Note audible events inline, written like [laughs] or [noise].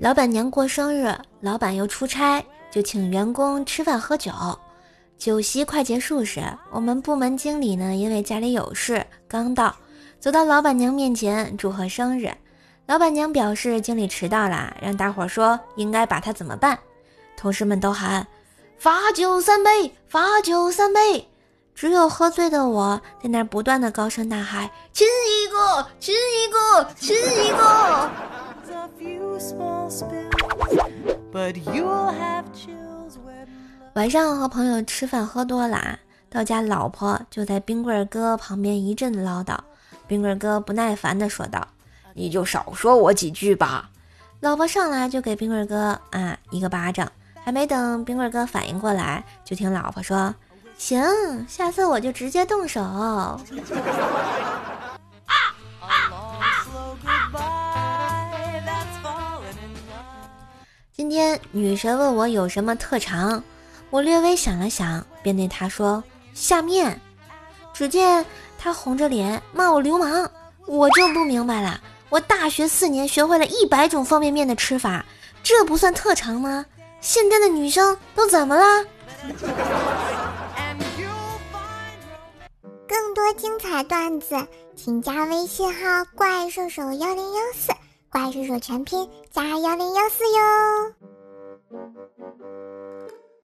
老板娘过生日，老板又出差，就请员工吃饭喝酒。酒席快结束时，我们部门经理呢，因为家里有事刚到，走到老板娘面前祝贺生日。老板娘表示经理迟到了，让大伙说应该把他怎么办。同事们都喊罚酒三杯，罚酒三杯。只有喝醉的我在那不断的高声呐喊：亲一个，亲一个，亲一个。晚上和朋友吃饭喝多了，到家老婆就在冰棍哥旁边一阵唠叨。冰棍哥不耐烦地说道：“你就少说我几句吧。”老婆上来就给冰棍哥啊一个巴掌，还没等冰棍哥反应过来，就听老婆说：“行，下次我就直接动手。” [laughs] 今天女神问我有什么特长，我略微想了想，便对她说：“下面。”只见她红着脸骂我流氓，我就不明白了。我大学四年学会了一百种方便面的吃法，这不算特长吗？现在的女生都怎么了？更多精彩段子，请加微信号“怪兽手幺零幺四”。怪兽手全拼加幺零幺四哟。